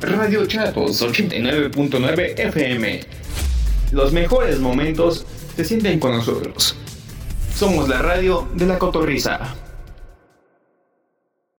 Radio Chatos 89.9 FM. Los mejores momentos se sienten con nosotros. Somos la radio de la cotorriza.